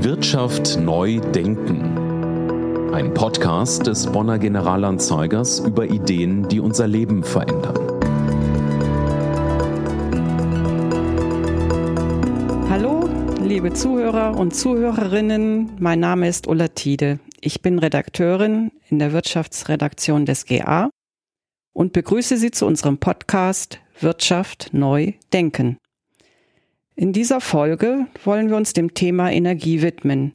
Wirtschaft neu denken. Ein Podcast des Bonner Generalanzeigers über Ideen, die unser Leben verändern. Hallo, liebe Zuhörer und Zuhörerinnen. Mein Name ist Ulla Tiede. Ich bin Redakteurin in der Wirtschaftsredaktion des GA und begrüße Sie zu unserem Podcast Wirtschaft neu denken. In dieser Folge wollen wir uns dem Thema Energie widmen.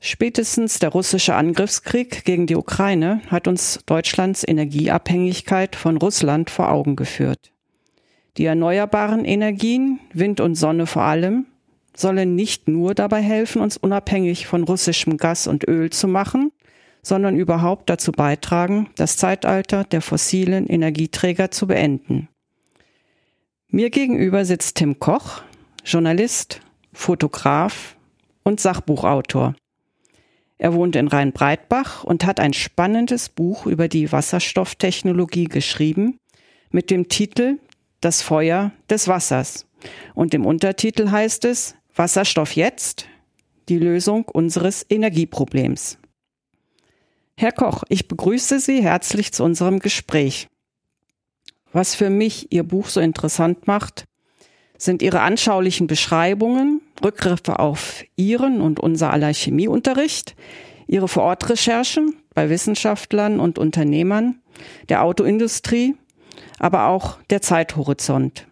Spätestens der russische Angriffskrieg gegen die Ukraine hat uns Deutschlands Energieabhängigkeit von Russland vor Augen geführt. Die erneuerbaren Energien, Wind und Sonne vor allem, sollen nicht nur dabei helfen, uns unabhängig von russischem Gas und Öl zu machen, sondern überhaupt dazu beitragen, das Zeitalter der fossilen Energieträger zu beenden. Mir gegenüber sitzt Tim Koch, Journalist, Fotograf und Sachbuchautor. Er wohnt in Rheinbreitbach und hat ein spannendes Buch über die Wasserstofftechnologie geschrieben mit dem Titel Das Feuer des Wassers. Und im Untertitel heißt es Wasserstoff jetzt, die Lösung unseres Energieproblems. Herr Koch, ich begrüße Sie herzlich zu unserem Gespräch. Was für mich Ihr Buch so interessant macht, sind ihre anschaulichen Beschreibungen, Rückgriffe auf ihren und unser aller Chemieunterricht, ihre Vorortrecherchen bei Wissenschaftlern und Unternehmern, der Autoindustrie, aber auch der Zeithorizont.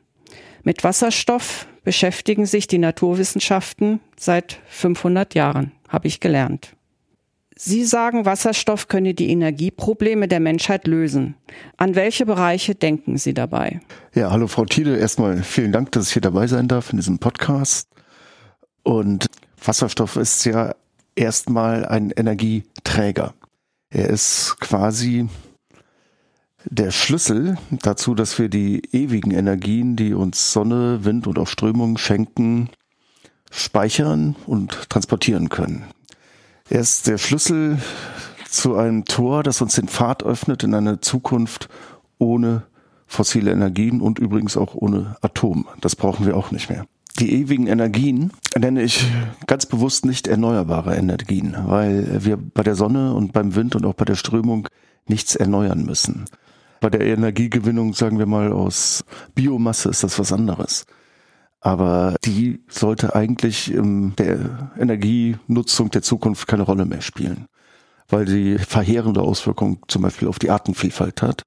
Mit Wasserstoff beschäftigen sich die Naturwissenschaften seit 500 Jahren, habe ich gelernt. Sie sagen, Wasserstoff könne die Energieprobleme der Menschheit lösen. An welche Bereiche denken Sie dabei? Ja, hallo Frau Tiede. Erstmal vielen Dank, dass ich hier dabei sein darf in diesem Podcast. Und Wasserstoff ist ja erstmal ein Energieträger. Er ist quasi der Schlüssel dazu, dass wir die ewigen Energien, die uns Sonne, Wind und auch Strömung schenken, speichern und transportieren können. Er ist der Schlüssel zu einem Tor, das uns den Pfad öffnet in eine Zukunft ohne fossile Energien und übrigens auch ohne Atom. Das brauchen wir auch nicht mehr. Die ewigen Energien nenne ich ganz bewusst nicht erneuerbare Energien, weil wir bei der Sonne und beim Wind und auch bei der Strömung nichts erneuern müssen. Bei der Energiegewinnung, sagen wir mal, aus Biomasse ist das was anderes. Aber die sollte eigentlich in der Energienutzung der Zukunft keine Rolle mehr spielen, weil sie verheerende Auswirkungen zum Beispiel auf die Artenvielfalt hat,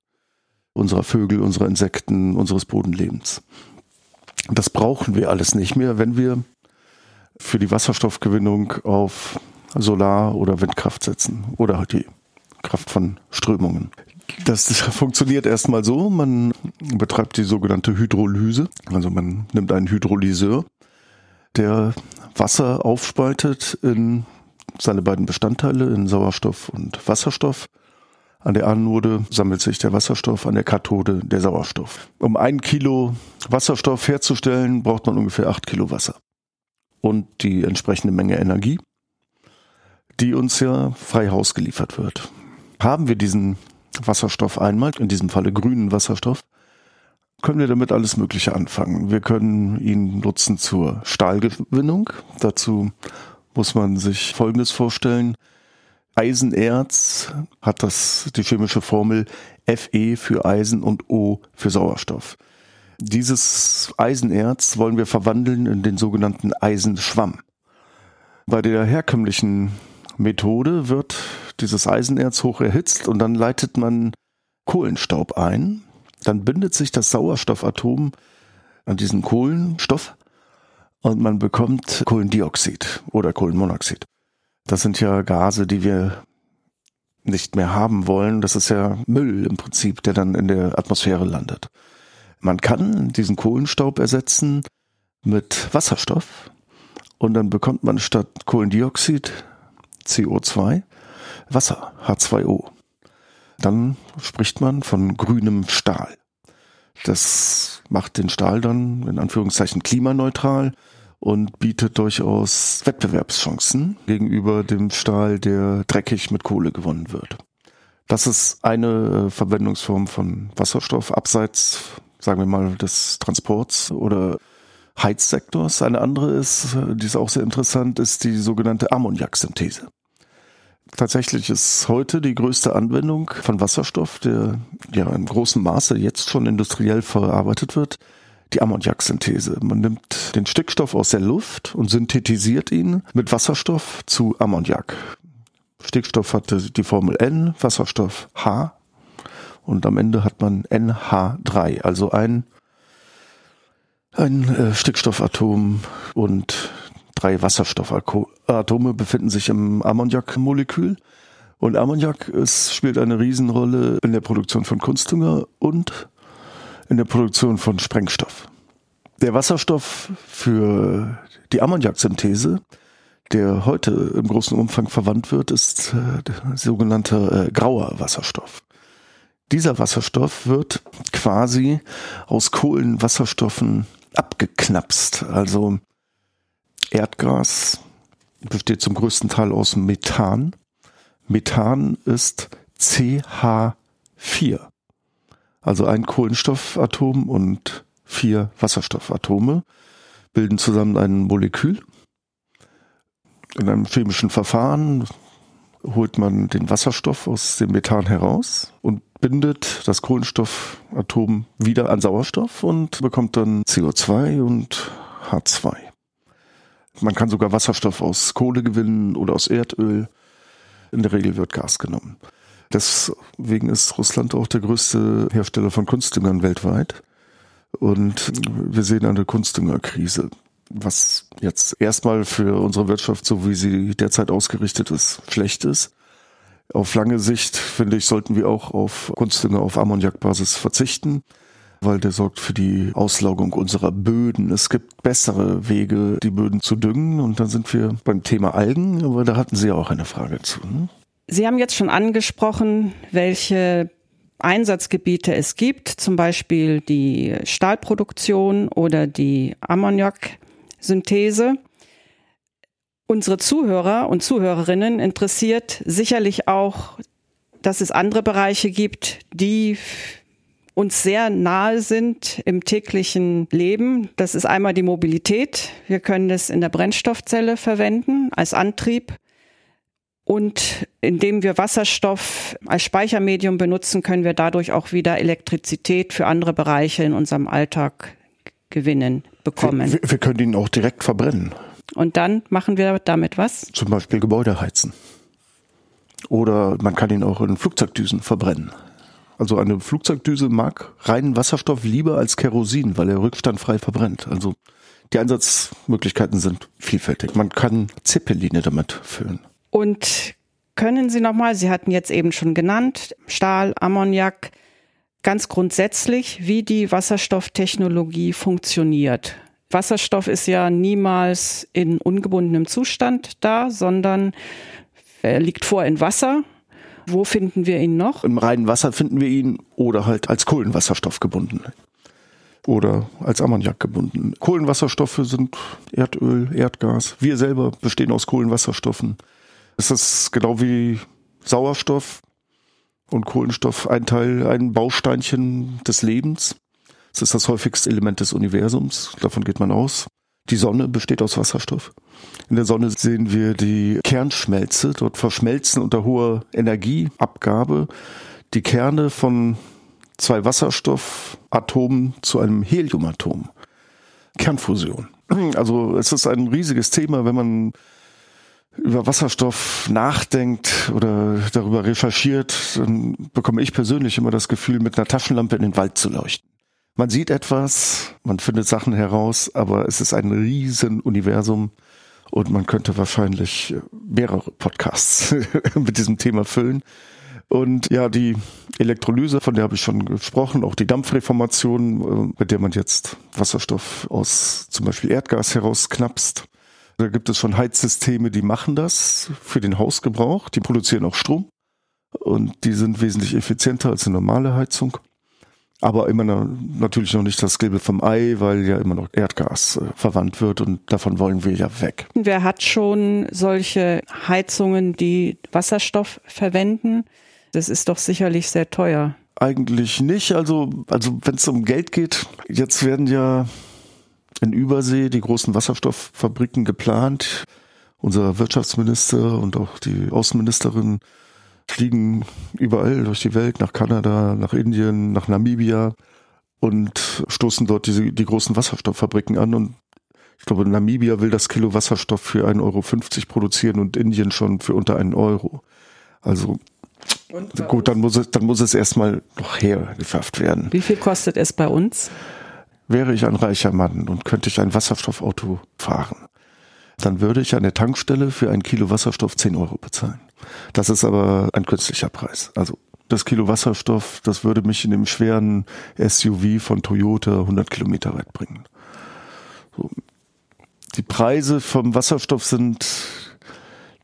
unserer Vögel, unserer Insekten, unseres Bodenlebens. Das brauchen wir alles nicht mehr, wenn wir für die Wasserstoffgewinnung auf Solar- oder Windkraft setzen oder halt die Kraft von Strömungen. Das funktioniert erstmal so, man betreibt die sogenannte Hydrolyse. Also man nimmt einen Hydrolyseur, der Wasser aufspaltet in seine beiden Bestandteile, in Sauerstoff und Wasserstoff. An der Anode sammelt sich der Wasserstoff, an der Kathode der Sauerstoff. Um ein Kilo Wasserstoff herzustellen, braucht man ungefähr acht Kilo Wasser. Und die entsprechende Menge Energie, die uns ja frei Haus geliefert wird. Haben wir diesen Wasserstoff einmal, in diesem Falle grünen Wasserstoff, können wir damit alles Mögliche anfangen. Wir können ihn nutzen zur Stahlgewinnung. Dazu muss man sich Folgendes vorstellen. Eisenerz hat das, die chemische Formel Fe für Eisen und O für Sauerstoff. Dieses Eisenerz wollen wir verwandeln in den sogenannten Eisenschwamm. Bei der herkömmlichen Methode wird dieses Eisenerz hoch erhitzt und dann leitet man Kohlenstaub ein. Dann bindet sich das Sauerstoffatom an diesen Kohlenstoff und man bekommt Kohlendioxid oder Kohlenmonoxid. Das sind ja Gase, die wir nicht mehr haben wollen. Das ist ja Müll im Prinzip, der dann in der Atmosphäre landet. Man kann diesen Kohlenstaub ersetzen mit Wasserstoff und dann bekommt man statt Kohlendioxid CO2 Wasser, H2O. Dann spricht man von grünem Stahl. Das macht den Stahl dann in Anführungszeichen klimaneutral und bietet durchaus Wettbewerbschancen gegenüber dem Stahl, der dreckig mit Kohle gewonnen wird. Das ist eine Verwendungsform von Wasserstoff abseits, sagen wir mal, des Transports oder Heizsektors. Eine andere ist, die ist auch sehr interessant, ist die sogenannte Ammoniaksynthese. Tatsächlich ist heute die größte Anwendung von Wasserstoff, der ja in großem Maße jetzt schon industriell verarbeitet wird, die Ammoniaksynthese. Man nimmt den Stickstoff aus der Luft und synthetisiert ihn mit Wasserstoff zu Ammoniak. Stickstoff hatte die Formel N, Wasserstoff H und am Ende hat man NH3, also ein, ein äh, Stickstoffatom und drei Wasserstoffatome befinden sich im Ammoniakmolekül. Und Ammoniak ist, spielt eine Riesenrolle in der Produktion von Kunstdünger und in der Produktion von Sprengstoff. Der Wasserstoff für die Ammoniaksynthese, der heute im großen Umfang verwandt wird, ist äh, der sogenannte äh, grauer Wasserstoff. Dieser Wasserstoff wird quasi aus Kohlenwasserstoffen abgeknapst. Also Erdgas besteht zum größten Teil aus Methan. Methan ist CH4. Also ein Kohlenstoffatom und vier Wasserstoffatome bilden zusammen ein Molekül. In einem chemischen Verfahren holt man den Wasserstoff aus dem Methan heraus und bindet das Kohlenstoffatom wieder an Sauerstoff und bekommt dann CO2 und H2. Man kann sogar Wasserstoff aus Kohle gewinnen oder aus Erdöl. In der Regel wird Gas genommen. Deswegen ist Russland auch der größte Hersteller von Kunstdüngern weltweit. Und wir sehen eine Kunstdüngerkrise, was jetzt erstmal für unsere Wirtschaft, so wie sie derzeit ausgerichtet ist, schlecht ist. Auf lange Sicht, finde ich, sollten wir auch auf Kunstdünger auf Ammoniakbasis verzichten weil der sorgt für die Auslaugung unserer Böden. Es gibt bessere Wege, die Böden zu düngen. Und dann sind wir beim Thema Algen, aber da hatten Sie auch eine Frage zu. Ne? Sie haben jetzt schon angesprochen, welche Einsatzgebiete es gibt, zum Beispiel die Stahlproduktion oder die Ammoniaksynthese. Unsere Zuhörer und Zuhörerinnen interessiert sicherlich auch, dass es andere Bereiche gibt, die uns sehr nahe sind im täglichen Leben. Das ist einmal die Mobilität. Wir können es in der Brennstoffzelle verwenden als Antrieb. Und indem wir Wasserstoff als Speichermedium benutzen, können wir dadurch auch wieder Elektrizität für andere Bereiche in unserem Alltag gewinnen, bekommen. Wir, wir können ihn auch direkt verbrennen. Und dann machen wir damit was? Zum Beispiel Gebäude heizen. Oder man kann ihn auch in Flugzeugdüsen verbrennen. Also eine Flugzeugdüse mag reinen Wasserstoff lieber als Kerosin, weil er rückstandfrei verbrennt. Also die Einsatzmöglichkeiten sind vielfältig. Man kann Zeppeline damit füllen. Und können Sie nochmal, Sie hatten jetzt eben schon genannt, Stahl, Ammoniak, ganz grundsätzlich, wie die Wasserstofftechnologie funktioniert. Wasserstoff ist ja niemals in ungebundenem Zustand da, sondern er liegt vor in Wasser wo finden wir ihn noch? Im reinen Wasser finden wir ihn oder halt als Kohlenwasserstoff gebunden. Oder als Ammoniak gebunden. Kohlenwasserstoffe sind Erdöl, Erdgas. Wir selber bestehen aus Kohlenwasserstoffen. Es ist genau wie Sauerstoff und Kohlenstoff ein Teil, ein Bausteinchen des Lebens. Es ist das häufigste Element des Universums. Davon geht man aus. Die Sonne besteht aus Wasserstoff. In der Sonne sehen wir die Kernschmelze. Dort verschmelzen unter hoher Energieabgabe die Kerne von zwei Wasserstoffatomen zu einem Heliumatom. Kernfusion. Also es ist ein riesiges Thema, wenn man über Wasserstoff nachdenkt oder darüber recherchiert, dann bekomme ich persönlich immer das Gefühl, mit einer Taschenlampe in den Wald zu leuchten. Man sieht etwas, man findet Sachen heraus, aber es ist ein Riesenuniversum und man könnte wahrscheinlich mehrere Podcasts mit diesem Thema füllen. Und ja, die Elektrolyse, von der habe ich schon gesprochen, auch die Dampfreformation, äh, mit der man jetzt Wasserstoff aus zum Beispiel Erdgas herausknapst. Da gibt es schon Heizsysteme, die machen das für den Hausgebrauch. Die produzieren auch Strom und die sind wesentlich effizienter als eine normale Heizung aber immer noch, natürlich noch nicht das Gelbe vom Ei, weil ja immer noch Erdgas äh, verwandt wird und davon wollen wir ja weg. Wer hat schon solche Heizungen, die Wasserstoff verwenden? Das ist doch sicherlich sehr teuer. Eigentlich nicht. Also, also wenn es um Geld geht, jetzt werden ja in Übersee die großen Wasserstofffabriken geplant. Unser Wirtschaftsminister und auch die Außenministerin fliegen überall durch die Welt, nach Kanada, nach Indien, nach Namibia und stoßen dort diese, die großen Wasserstofffabriken an. Und ich glaube, Namibia will das Kilo Wasserstoff für 1,50 Euro produzieren und Indien schon für unter einen Euro. Also gut, dann muss es, dann muss es erstmal noch hergeschafft werden. Wie viel kostet es bei uns? Wäre ich ein reicher Mann und könnte ich ein Wasserstoffauto fahren, dann würde ich an der Tankstelle für ein Kilo Wasserstoff 10 Euro bezahlen. Das ist aber ein künstlicher Preis. Also das Kilo Wasserstoff, das würde mich in dem schweren SUV von Toyota 100 Kilometer weit bringen. So. Die Preise vom Wasserstoff sind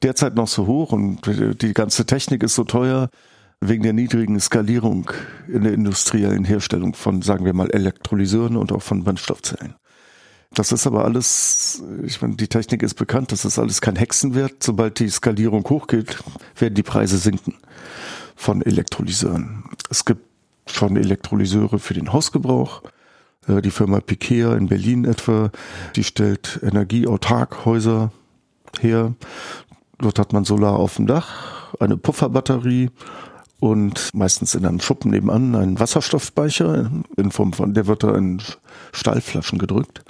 derzeit noch so hoch und die ganze Technik ist so teuer, wegen der niedrigen Skalierung in der industriellen Herstellung von, sagen wir mal, Elektrolyseuren und auch von Brennstoffzellen. Das ist aber alles, ich meine, die Technik ist bekannt, das ist alles kein Hexenwert. Sobald die Skalierung hochgeht, werden die Preise sinken von Elektrolyseuren. Es gibt schon Elektrolyseure für den Hausgebrauch. Äh, die Firma Pikea in Berlin etwa, die stellt energieautark Häuser her. Dort hat man Solar auf dem Dach, eine Pufferbatterie und meistens in einem Schuppen nebenan einen Wasserstoffspeicher in Form von, der wird da in Stahlflaschen gedrückt.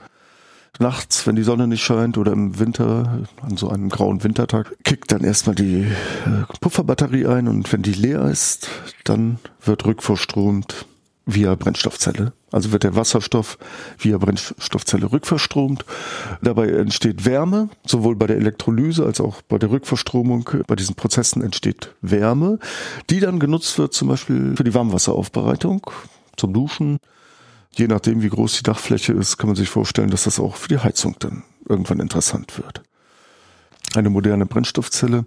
Nachts, wenn die Sonne nicht scheint oder im Winter, an so einem grauen Wintertag, kickt dann erstmal die äh, Pufferbatterie ein und wenn die leer ist, dann wird rückverstromt via Brennstoffzelle. Also wird der Wasserstoff via Brennstoffzelle rückverstromt. Dabei entsteht Wärme, sowohl bei der Elektrolyse als auch bei der Rückverstromung. Bei diesen Prozessen entsteht Wärme, die dann genutzt wird zum Beispiel für die Warmwasseraufbereitung, zum Duschen. Je nachdem, wie groß die Dachfläche ist, kann man sich vorstellen, dass das auch für die Heizung dann irgendwann interessant wird. Eine moderne Brennstoffzelle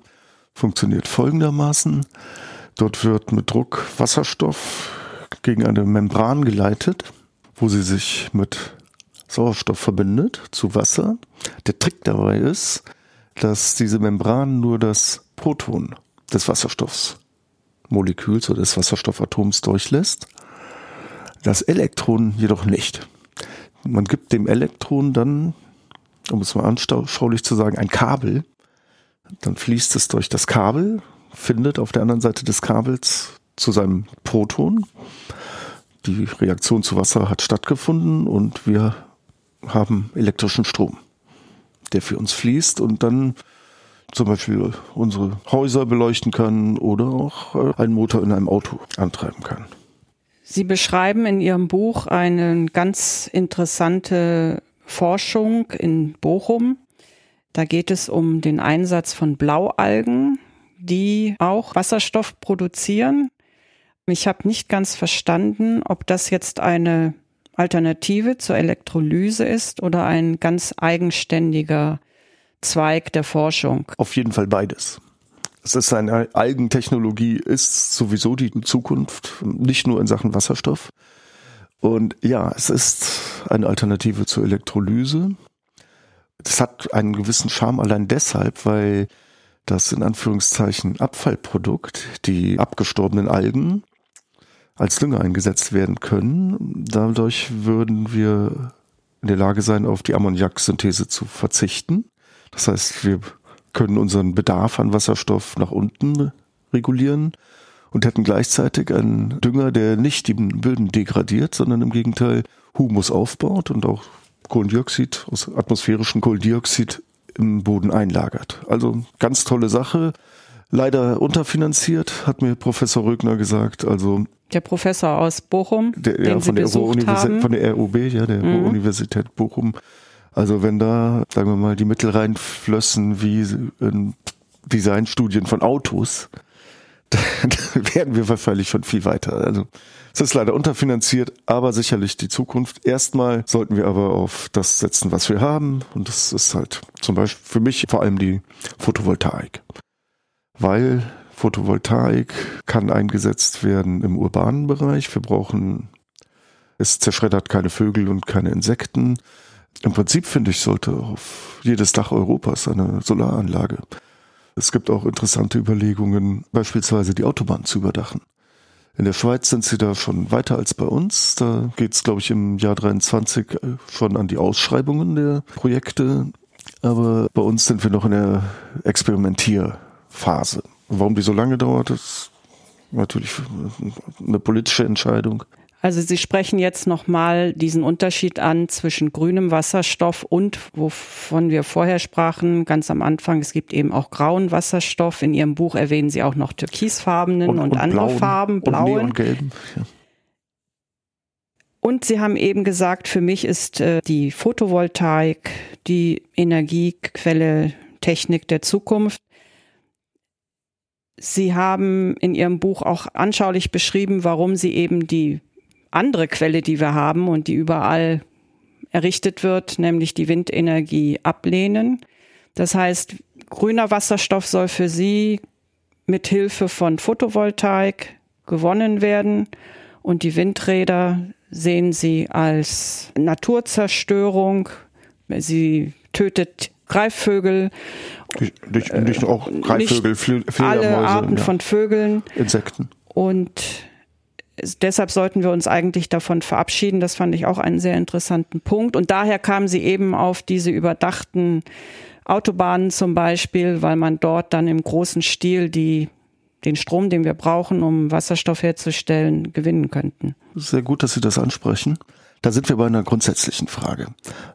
funktioniert folgendermaßen. Dort wird mit Druck Wasserstoff gegen eine Membran geleitet, wo sie sich mit Sauerstoff verbindet zu Wasser. Der Trick dabei ist, dass diese Membran nur das Proton des Wasserstoffsmoleküls oder des Wasserstoffatoms durchlässt, das Elektron jedoch nicht. Man gibt dem Elektron dann, um es mal anschaulich zu sagen, ein Kabel. Dann fließt es durch das Kabel, findet auf der anderen Seite des Kabels zu seinem Proton. Die Reaktion zu Wasser hat stattgefunden und wir haben elektrischen Strom, der für uns fließt und dann zum Beispiel unsere Häuser beleuchten kann oder auch äh, einen Motor in einem Auto antreiben kann. Sie beschreiben in Ihrem Buch eine ganz interessante Forschung in Bochum. Da geht es um den Einsatz von Blaualgen, die auch Wasserstoff produzieren. Ich habe nicht ganz verstanden, ob das jetzt eine Alternative zur Elektrolyse ist oder ein ganz eigenständiger Zweig der Forschung. Auf jeden Fall beides. Es ist eine Algentechnologie, ist sowieso die Zukunft, nicht nur in Sachen Wasserstoff. Und ja, es ist eine Alternative zur Elektrolyse. Es hat einen gewissen Charme allein deshalb, weil das in Anführungszeichen Abfallprodukt, die abgestorbenen Algen, als Dünger eingesetzt werden können. Dadurch würden wir in der Lage sein, auf die Ammoniaksynthese zu verzichten. Das heißt, wir können unseren Bedarf an Wasserstoff nach unten regulieren und hätten gleichzeitig einen Dünger, der nicht die Böden degradiert, sondern im Gegenteil Humus aufbaut und auch Kohlendioxid aus atmosphärischem Kohlendioxid im Boden einlagert. Also ganz tolle Sache. Leider unterfinanziert, hat mir Professor Rögner gesagt. Also der Professor aus Bochum, der, den ja, von, Sie der besucht haben. von der RUB, ja, der mhm. Universität Bochum. Also wenn da, sagen wir mal, die Mittel reinflössen wie in Designstudien von Autos, dann werden wir wahrscheinlich schon viel weiter. Also es ist leider unterfinanziert, aber sicherlich die Zukunft. Erstmal sollten wir aber auf das setzen, was wir haben. Und das ist halt zum Beispiel für mich vor allem die Photovoltaik. Weil Photovoltaik kann eingesetzt werden im urbanen Bereich. Wir brauchen, es zerschreddert keine Vögel und keine Insekten. Im Prinzip finde ich, sollte auf jedes Dach Europas eine Solaranlage. Es gibt auch interessante Überlegungen, beispielsweise die Autobahn zu überdachen. In der Schweiz sind sie da schon weiter als bei uns. Da geht es, glaube ich, im Jahr 23 äh, schon an die Ausschreibungen der Projekte. Aber bei uns sind wir noch in der Experimentierphase. Warum die so lange dauert, ist natürlich eine politische Entscheidung. Also Sie sprechen jetzt nochmal diesen Unterschied an zwischen grünem Wasserstoff und, wovon wir vorher sprachen, ganz am Anfang, es gibt eben auch grauen Wasserstoff. In Ihrem Buch erwähnen Sie auch noch türkisfarbenen und, und, und andere blauen, Farben, blauen. Und gelben. Ja. Und Sie haben eben gesagt, für mich ist äh, die Photovoltaik die Energiequelle, Technik der Zukunft. Sie haben in Ihrem Buch auch anschaulich beschrieben, warum Sie eben die andere Quelle, die wir haben und die überall errichtet wird, nämlich die Windenergie, ablehnen. Das heißt, grüner Wasserstoff soll für Sie mit Hilfe von Photovoltaik gewonnen werden und die Windräder sehen Sie als Naturzerstörung. Sie tötet Greifvögel. Nicht, nicht auch Greifvögel, nicht alle Arten ja. von Vögeln. Insekten. Und deshalb sollten wir uns eigentlich davon verabschieden. Das fand ich auch einen sehr interessanten Punkt. Und daher kamen sie eben auf diese überdachten Autobahnen zum Beispiel, weil man dort dann im großen Stil die, den Strom, den wir brauchen, um Wasserstoff herzustellen, gewinnen könnten. Sehr gut, dass Sie das ansprechen. Da sind wir bei einer grundsätzlichen Frage,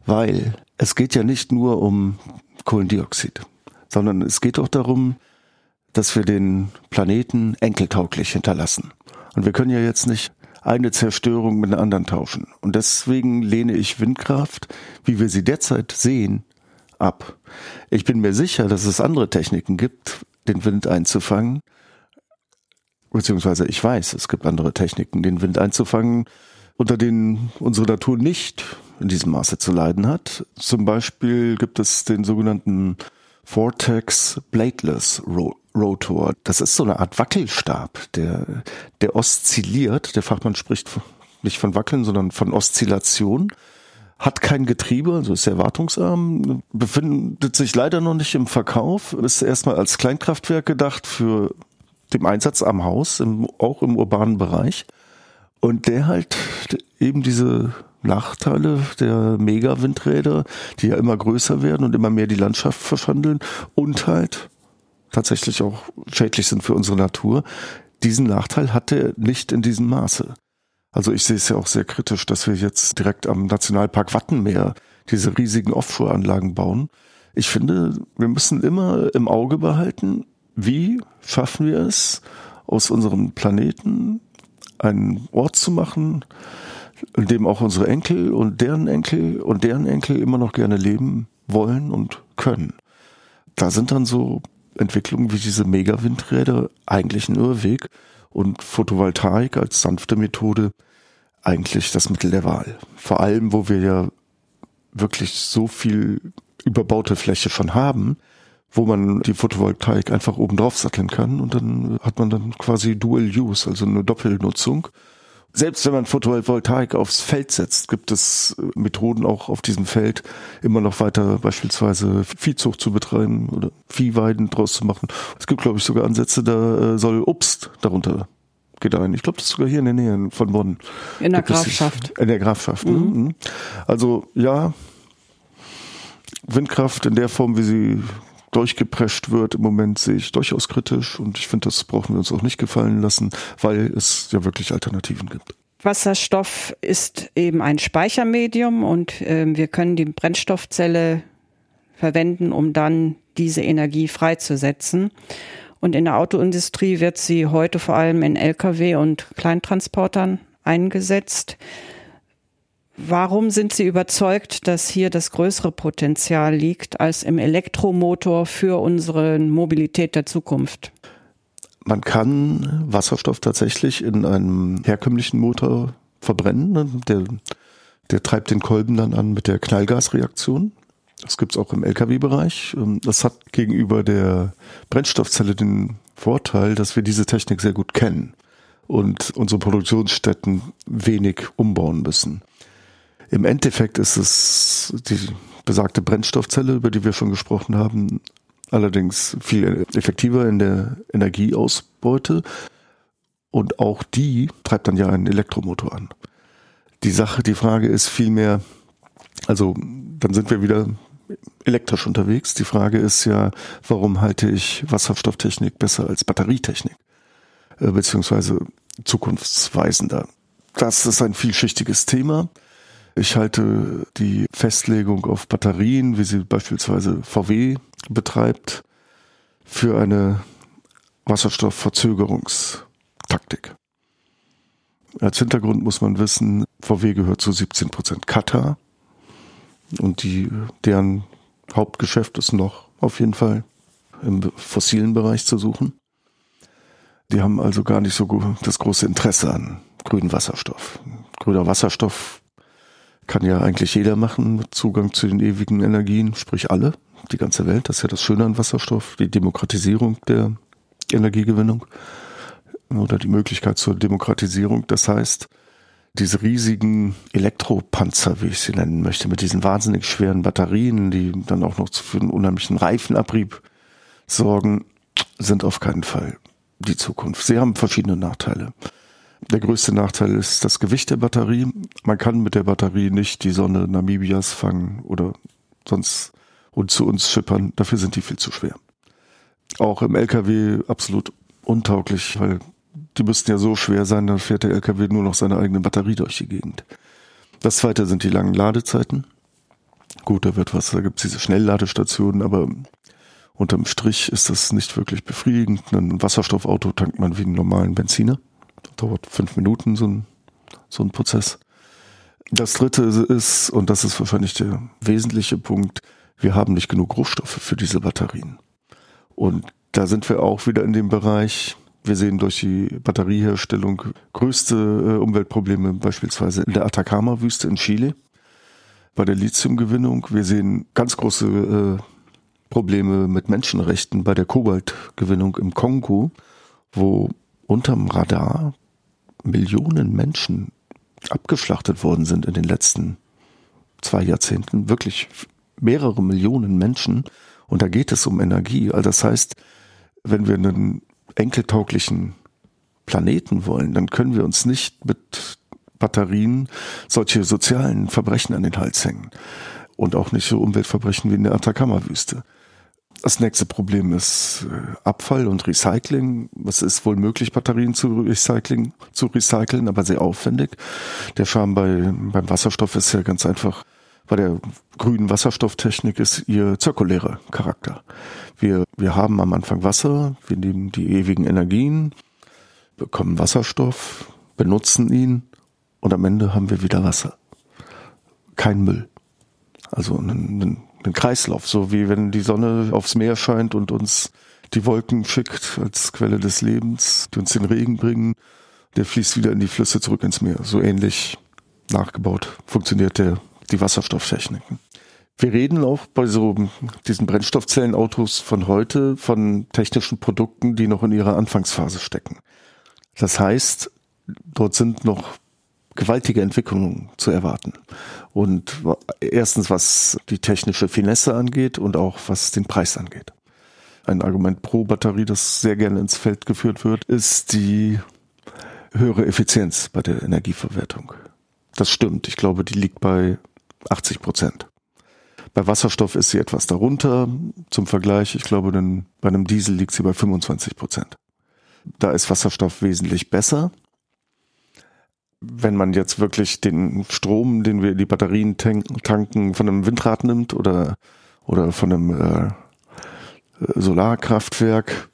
weil es geht ja nicht nur um Kohlendioxid, sondern es geht auch darum, dass wir den Planeten enkeltauglich hinterlassen. Und wir können ja jetzt nicht eine Zerstörung mit einer anderen tauschen. Und deswegen lehne ich Windkraft, wie wir sie derzeit sehen, ab. Ich bin mir sicher, dass es andere Techniken gibt, den Wind einzufangen. Beziehungsweise ich weiß, es gibt andere Techniken, den Wind einzufangen, unter denen unsere Natur nicht in diesem Maße zu leiden hat. Zum Beispiel gibt es den sogenannten Vortex Blateless Rotor. Das ist so eine Art Wackelstab, der, der oszilliert. Der Fachmann spricht nicht von Wackeln, sondern von Oszillation. Hat kein Getriebe, also ist sehr wartungsarm, befindet sich leider noch nicht im Verkauf, ist erstmal als Kleinkraftwerk gedacht für den Einsatz am Haus, im, auch im urbanen Bereich. Und der halt eben diese Nachteile der Mega-Windräder, die ja immer größer werden und immer mehr die Landschaft verschandeln und halt tatsächlich auch schädlich sind für unsere Natur. Diesen Nachteil hat er nicht in diesem Maße. Also ich sehe es ja auch sehr kritisch, dass wir jetzt direkt am Nationalpark Wattenmeer diese riesigen Offshore-Anlagen bauen. Ich finde, wir müssen immer im Auge behalten, wie schaffen wir es, aus unserem Planeten einen Ort zu machen, in dem auch unsere Enkel und deren Enkel und deren Enkel immer noch gerne leben wollen und können. Da sind dann so Entwicklungen wie diese Mega-Windräder eigentlich ein Irrweg und Photovoltaik als sanfte Methode eigentlich das Mittel der Wahl. Vor allem, wo wir ja wirklich so viel überbaute Fläche schon haben, wo man die Photovoltaik einfach oben drauf satteln kann und dann hat man dann quasi Dual Use, also eine Doppelnutzung selbst wenn man Photovoltaik aufs Feld setzt, gibt es äh, Methoden auch auf diesem Feld immer noch weiter beispielsweise Viehzucht zu betreiben oder Viehweiden draus zu machen. Es gibt, glaube ich, sogar Ansätze, da äh, soll Obst darunter gedeihen. Ich glaube, das ist sogar hier in der Nähe von Bonn. In der Grafschaft. In der Grafschaft. Ne? Mhm. Ne? Also ja, Windkraft in der Form, wie sie durchgeprescht wird, im Moment sehe ich durchaus kritisch und ich finde, das brauchen wir uns auch nicht gefallen lassen, weil es ja wirklich Alternativen gibt. Wasserstoff ist eben ein Speichermedium und äh, wir können die Brennstoffzelle verwenden, um dann diese Energie freizusetzen. Und in der Autoindustrie wird sie heute vor allem in Lkw und Kleintransportern eingesetzt. Warum sind Sie überzeugt, dass hier das größere Potenzial liegt als im Elektromotor für unsere Mobilität der Zukunft? Man kann Wasserstoff tatsächlich in einem herkömmlichen Motor verbrennen. Ne? Der, der treibt den Kolben dann an mit der Knallgasreaktion. Das gibt's auch im Lkw-Bereich. Ähm, das hat gegenüber der Brennstoffzelle den Vorteil, dass wir diese Technik sehr gut kennen und unsere Produktionsstätten wenig umbauen müssen. Im Endeffekt ist es die besagte Brennstoffzelle, über die wir schon gesprochen haben, allerdings viel effektiver in der Energieausbeute Und auch die treibt dann ja einen Elektromotor an. Die Sache, die Frage ist vielmehr, also dann sind wir wieder elektrisch unterwegs. Die Frage ist ja, warum halte ich Wasserstofftechnik besser als Batterietechnik? Äh, beziehungsweise zukunftsweisender. Das ist ein vielschichtiges Thema. Ich halte die Festlegung auf Batterien, wie sie beispielsweise VW betreibt, für eine Wasserstoffverzögerungstaktik. Als Hintergrund muss man wissen, VW gehört zu 17 Prozent Katar und die, deren Hauptgeschäft ist noch auf jeden Fall im fossilen Bereich zu suchen. Die haben also gar nicht so das große Interesse an grünen Wasserstoff. Grüner Wasserstoff kann ja eigentlich jeder machen, mit Zugang zu den ewigen Energien, sprich alle, die ganze Welt. Das ist ja das Schöne an Wasserstoff, die Demokratisierung der Energiegewinnung oder die Möglichkeit zur Demokratisierung. Das heißt, diese riesigen Elektropanzer, wie ich sie nennen möchte, mit diesen wahnsinnig schweren Batterien, die dann auch noch für einen unheimlichen Reifenabrieb sorgen, sind auf keinen Fall die Zukunft. Sie haben verschiedene Nachteile. Der größte Nachteil ist das Gewicht der Batterie. Man kann mit der Batterie nicht die Sonne Namibias fangen oder sonst und zu uns schippern. Dafür sind die viel zu schwer. Auch im LKW absolut untauglich, weil die müssten ja so schwer sein, dann fährt der LKW nur noch seine eigene Batterie durch die Gegend. Das zweite sind die langen Ladezeiten. Gut, da wird was, da gibt es diese Schnellladestationen, aber unterm Strich ist das nicht wirklich befriedigend. Ein Wasserstoffauto tankt man wie einen normalen Benziner. Dauert fünf Minuten so ein, so ein Prozess. Das dritte ist, und das ist wahrscheinlich der wesentliche Punkt, wir haben nicht genug Rohstoffe für diese Batterien. Und da sind wir auch wieder in dem Bereich, wir sehen durch die Batterieherstellung größte äh, Umweltprobleme beispielsweise in der Atacama-Wüste in Chile bei der Lithiumgewinnung. Wir sehen ganz große äh, Probleme mit Menschenrechten bei der Kobaltgewinnung im Kongo, wo unterm Radar Millionen Menschen abgeschlachtet worden sind in den letzten zwei Jahrzehnten. Wirklich mehrere Millionen Menschen. Und da geht es um Energie. Also das heißt, wenn wir einen enkeltauglichen Planeten wollen, dann können wir uns nicht mit Batterien solche sozialen Verbrechen an den Hals hängen. Und auch nicht so Umweltverbrechen wie in der Atacama-Wüste. Das nächste Problem ist äh, Abfall und Recycling. Es ist wohl möglich, Batterien zu recyceln, zu recyceln, aber sehr aufwendig. Der Charme bei, beim Wasserstoff ist ja ganz einfach, bei der grünen Wasserstofftechnik ist ihr zirkulärer Charakter. Wir, wir haben am Anfang Wasser, wir nehmen die ewigen Energien, bekommen Wasserstoff, benutzen ihn und am Ende haben wir wieder Wasser. Kein Müll. Also einen, einen, einen Kreislauf, so wie wenn die Sonne aufs Meer scheint und uns die Wolken schickt als Quelle des Lebens, die uns den Regen bringen, der fließt wieder in die Flüsse zurück ins Meer. So ähnlich nachgebaut funktioniert der, die Wasserstofftechniken. Wir reden auch bei so diesen Brennstoffzellenautos von heute von technischen Produkten, die noch in ihrer Anfangsphase stecken. Das heißt, dort sind noch gewaltige Entwicklungen zu erwarten. Und erstens, was die technische Finesse angeht und auch was den Preis angeht. Ein Argument pro Batterie, das sehr gerne ins Feld geführt wird, ist die höhere Effizienz bei der Energieverwertung. Das stimmt. Ich glaube, die liegt bei 80 Prozent. Bei Wasserstoff ist sie etwas darunter. Zum Vergleich, ich glaube, denn bei einem Diesel liegt sie bei 25 Prozent. Da ist Wasserstoff wesentlich besser. Wenn man jetzt wirklich den Strom, den wir die Batterien tanken, von einem Windrad nimmt oder, oder von einem äh, Solarkraftwerk,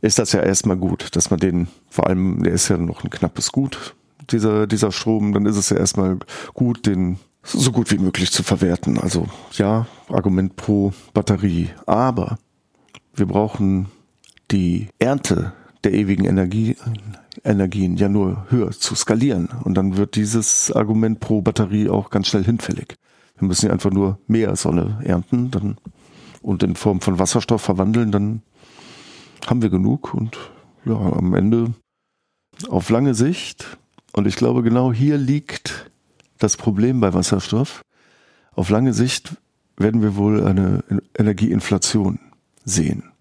ist das ja erstmal gut, dass man den, vor allem, der ist ja noch ein knappes Gut, dieser, dieser Strom, dann ist es ja erstmal gut, den so gut wie möglich zu verwerten. Also ja, Argument pro Batterie. Aber wir brauchen die Ernte der ewigen Energie, Energien ja nur höher zu skalieren. Und dann wird dieses Argument pro Batterie auch ganz schnell hinfällig. Wir müssen ja einfach nur mehr Sonne ernten dann, und in Form von Wasserstoff verwandeln, dann haben wir genug. Und ja, am Ende auf lange Sicht, und ich glaube genau hier liegt das Problem bei Wasserstoff. Auf lange Sicht werden wir wohl eine Energieinflation sehen.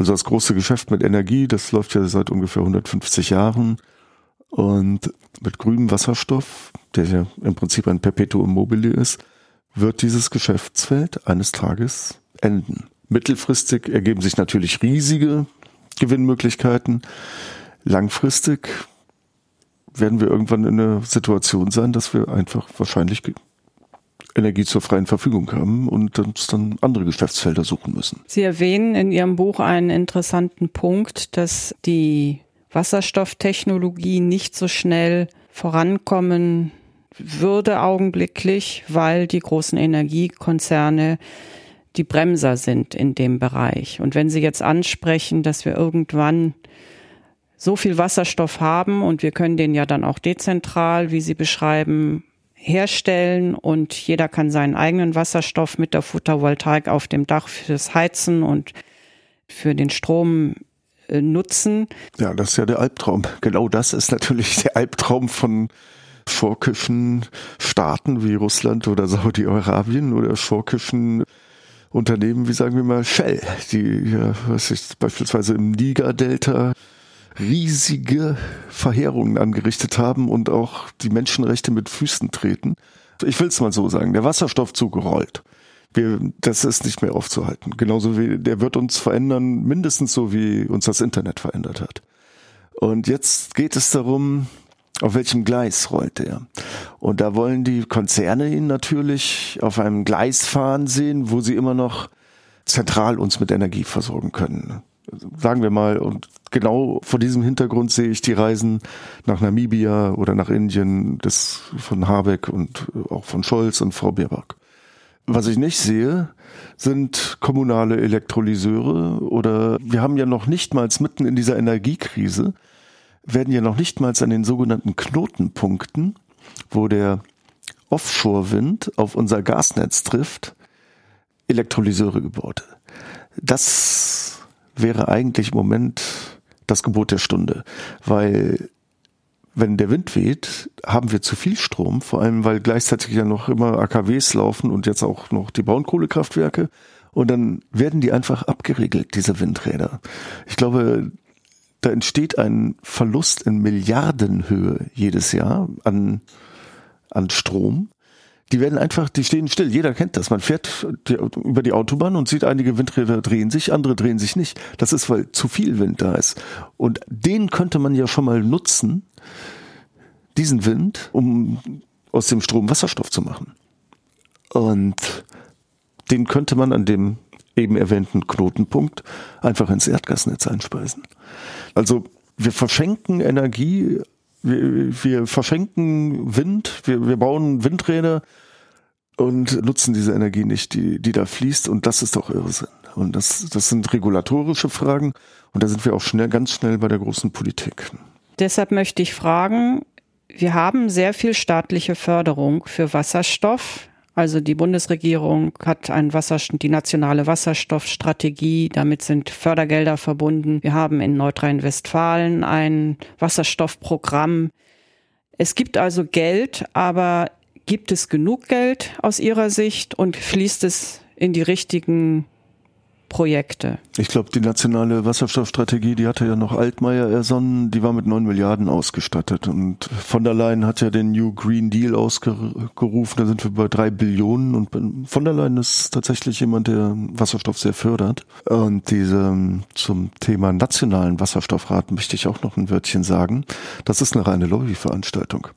Also das große Geschäft mit Energie, das läuft ja seit ungefähr 150 Jahren. Und mit grünem Wasserstoff, der ja im Prinzip ein Perpetuum mobile ist, wird dieses Geschäftsfeld eines Tages enden. Mittelfristig ergeben sich natürlich riesige Gewinnmöglichkeiten. Langfristig werden wir irgendwann in einer Situation sein, dass wir einfach wahrscheinlich Energie zur freien Verfügung haben und uns dann andere Geschäftsfelder suchen müssen. Sie erwähnen in Ihrem Buch einen interessanten Punkt, dass die Wasserstofftechnologie nicht so schnell vorankommen würde augenblicklich, weil die großen Energiekonzerne die Bremser sind in dem Bereich. Und wenn Sie jetzt ansprechen, dass wir irgendwann so viel Wasserstoff haben und wir können den ja dann auch dezentral, wie Sie beschreiben, herstellen und jeder kann seinen eigenen Wasserstoff mit der Photovoltaik auf dem Dach fürs Heizen und für den Strom äh, nutzen. Ja, das ist ja der Albtraum. Genau das ist natürlich der Albtraum von schurkischen Staaten wie Russland oder Saudi-Arabien oder schurkischen Unternehmen wie sagen wir mal Shell, die ja, was ich beispielsweise im Niger-Delta riesige Verheerungen angerichtet haben und auch die Menschenrechte mit Füßen treten. Ich will es mal so sagen, der Wasserstoffzug rollt. Wir, das ist nicht mehr aufzuhalten. Genauso wie der wird uns verändern, mindestens so wie uns das Internet verändert hat. Und jetzt geht es darum, auf welchem Gleis rollt er? Und da wollen die Konzerne ihn natürlich auf einem Gleis fahren sehen, wo sie immer noch zentral uns mit Energie versorgen können. Sagen wir mal, und genau vor diesem Hintergrund sehe ich die Reisen nach Namibia oder nach Indien des, von Habeck und auch von Scholz und Frau Baerbock. Was ich nicht sehe, sind kommunale Elektrolyseure oder wir haben ja noch nicht mal mitten in dieser Energiekrise werden ja noch nicht mal an den sogenannten Knotenpunkten, wo der Offshore-Wind auf unser Gasnetz trifft, Elektrolyseure gebaut. Das wäre eigentlich im Moment das Gebot der Stunde, weil wenn der Wind weht, haben wir zu viel Strom, vor allem weil gleichzeitig ja noch immer AKWs laufen und jetzt auch noch die Braunkohlekraftwerke und dann werden die einfach abgeregelt, diese Windräder. Ich glaube, da entsteht ein Verlust in Milliardenhöhe jedes Jahr an, an Strom. Die werden einfach, die stehen still. Jeder kennt das. Man fährt über die Autobahn und sieht, einige Windräder drehen sich, andere drehen sich nicht. Das ist, weil zu viel Wind da ist. Und den könnte man ja schon mal nutzen, diesen Wind, um aus dem Strom Wasserstoff zu machen. Und den könnte man an dem eben erwähnten Knotenpunkt einfach ins Erdgasnetz einspeisen. Also wir verschenken Energie, wir, wir verschenken Wind, wir, wir bauen Windräder und nutzen diese Energie nicht, die, die da fließt. Und das ist doch Irrsinn. Und das, das sind regulatorische Fragen. Und da sind wir auch schnell, ganz schnell bei der großen Politik. Deshalb möchte ich fragen, wir haben sehr viel staatliche Förderung für Wasserstoff. Also die Bundesregierung hat ein Wasserstoff, die nationale Wasserstoffstrategie. Damit sind Fördergelder verbunden. Wir haben in Nordrhein-Westfalen ein Wasserstoffprogramm. Es gibt also Geld, aber gibt es genug Geld aus Ihrer Sicht und fließt es in die richtigen Projekte. Ich glaube, die nationale Wasserstoffstrategie, die hatte ja noch Altmaier ersonnen, die war mit neun Milliarden ausgestattet. Und von der Leyen hat ja den New Green Deal ausgerufen, da sind wir bei drei Billionen. Und von der Leyen ist tatsächlich jemand, der Wasserstoff sehr fördert. Und diese zum Thema nationalen Wasserstoffrat möchte ich auch noch ein Wörtchen sagen. Das ist eine reine Lobbyveranstaltung.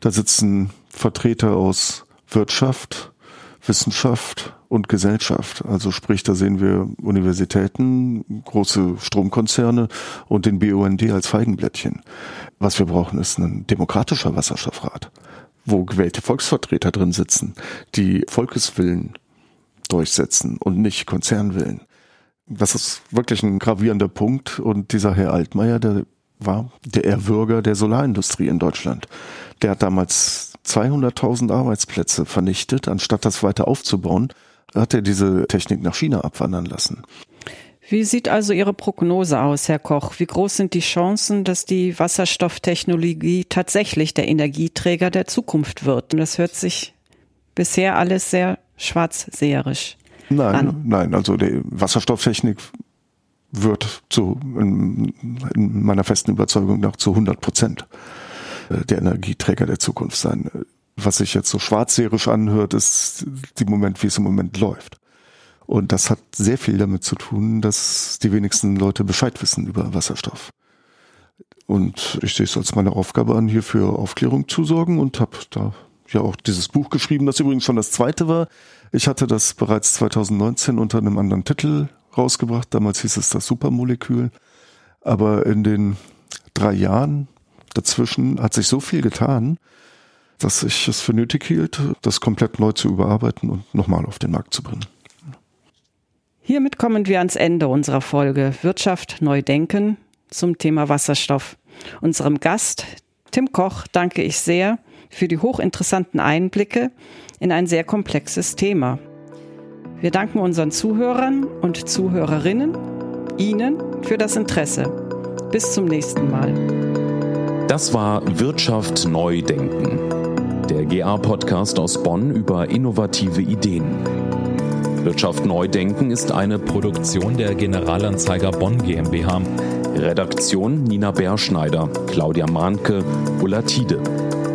Da sitzen Vertreter aus Wirtschaft, Wissenschaft und Gesellschaft. Also sprich, da sehen wir Universitäten, große Stromkonzerne und den BUND als Feigenblättchen. Was wir brauchen, ist ein demokratischer Wasserstoffrat, wo gewählte Volksvertreter drin sitzen, die Volkeswillen durchsetzen und nicht Konzernwillen. Das ist wirklich ein gravierender Punkt und dieser Herr Altmaier, der war der Erwürger der Solarindustrie in Deutschland. Der hat damals 200.000 Arbeitsplätze vernichtet, anstatt das weiter aufzubauen, hat er diese Technik nach China abwandern lassen. Wie sieht also Ihre Prognose aus, Herr Koch? Wie groß sind die Chancen, dass die Wasserstofftechnologie tatsächlich der Energieträger der Zukunft wird? Und das hört sich bisher alles sehr schwarzseherisch nein, an. Nein, also die Wasserstofftechnik wird zu, in, in meiner festen Überzeugung nach zu 100 Prozent der Energieträger der Zukunft sein. Was sich jetzt so schwarzserisch anhört, ist die Moment, wie es im Moment läuft. Und das hat sehr viel damit zu tun, dass die wenigsten Leute Bescheid wissen über Wasserstoff. Und ich sehe es als meine Aufgabe an, hier für Aufklärung zu sorgen und habe da ja auch dieses Buch geschrieben, das übrigens schon das zweite war. Ich hatte das bereits 2019 unter einem anderen Titel rausgebracht. Damals hieß es das Supermolekül. Aber in den drei Jahren dazwischen hat sich so viel getan, dass ich es für nötig hielt, das komplett neu zu überarbeiten und nochmal auf den Markt zu bringen. Hiermit kommen wir ans Ende unserer Folge Wirtschaft neu denken zum Thema Wasserstoff. Unserem Gast, Tim Koch, danke ich sehr für die hochinteressanten Einblicke in ein sehr komplexes Thema. Wir danken unseren Zuhörern und Zuhörerinnen, Ihnen für das Interesse. Bis zum nächsten Mal. Das war Wirtschaft neu denken, der GA-Podcast aus Bonn über innovative Ideen. Wirtschaft neu denken ist eine Produktion der Generalanzeiger Bonn GmbH. Redaktion Nina Berschneider, Claudia Mahnke, Ulla Tiede.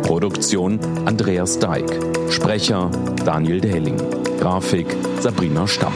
Produktion Andreas Deik. Sprecher Daniel Dehling. Grafik Sabrina Stamp.